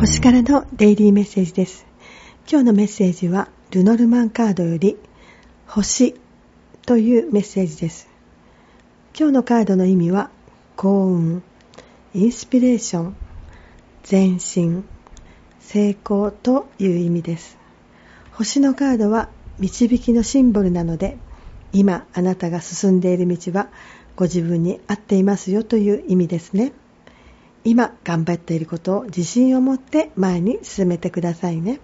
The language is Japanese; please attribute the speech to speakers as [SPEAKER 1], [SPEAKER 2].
[SPEAKER 1] 星からのデイリーメッセージです。今日のメッセージはルノルマンカードより星というメッセージです。今日のカードの意味は幸運インスピレーション前進成功という意味です。星のカードは導きのシンボルなので今あなたが進んでいる道はご自分に合っていますよという意味ですね。今頑張っていることを自信を持って前に進めてくださいね。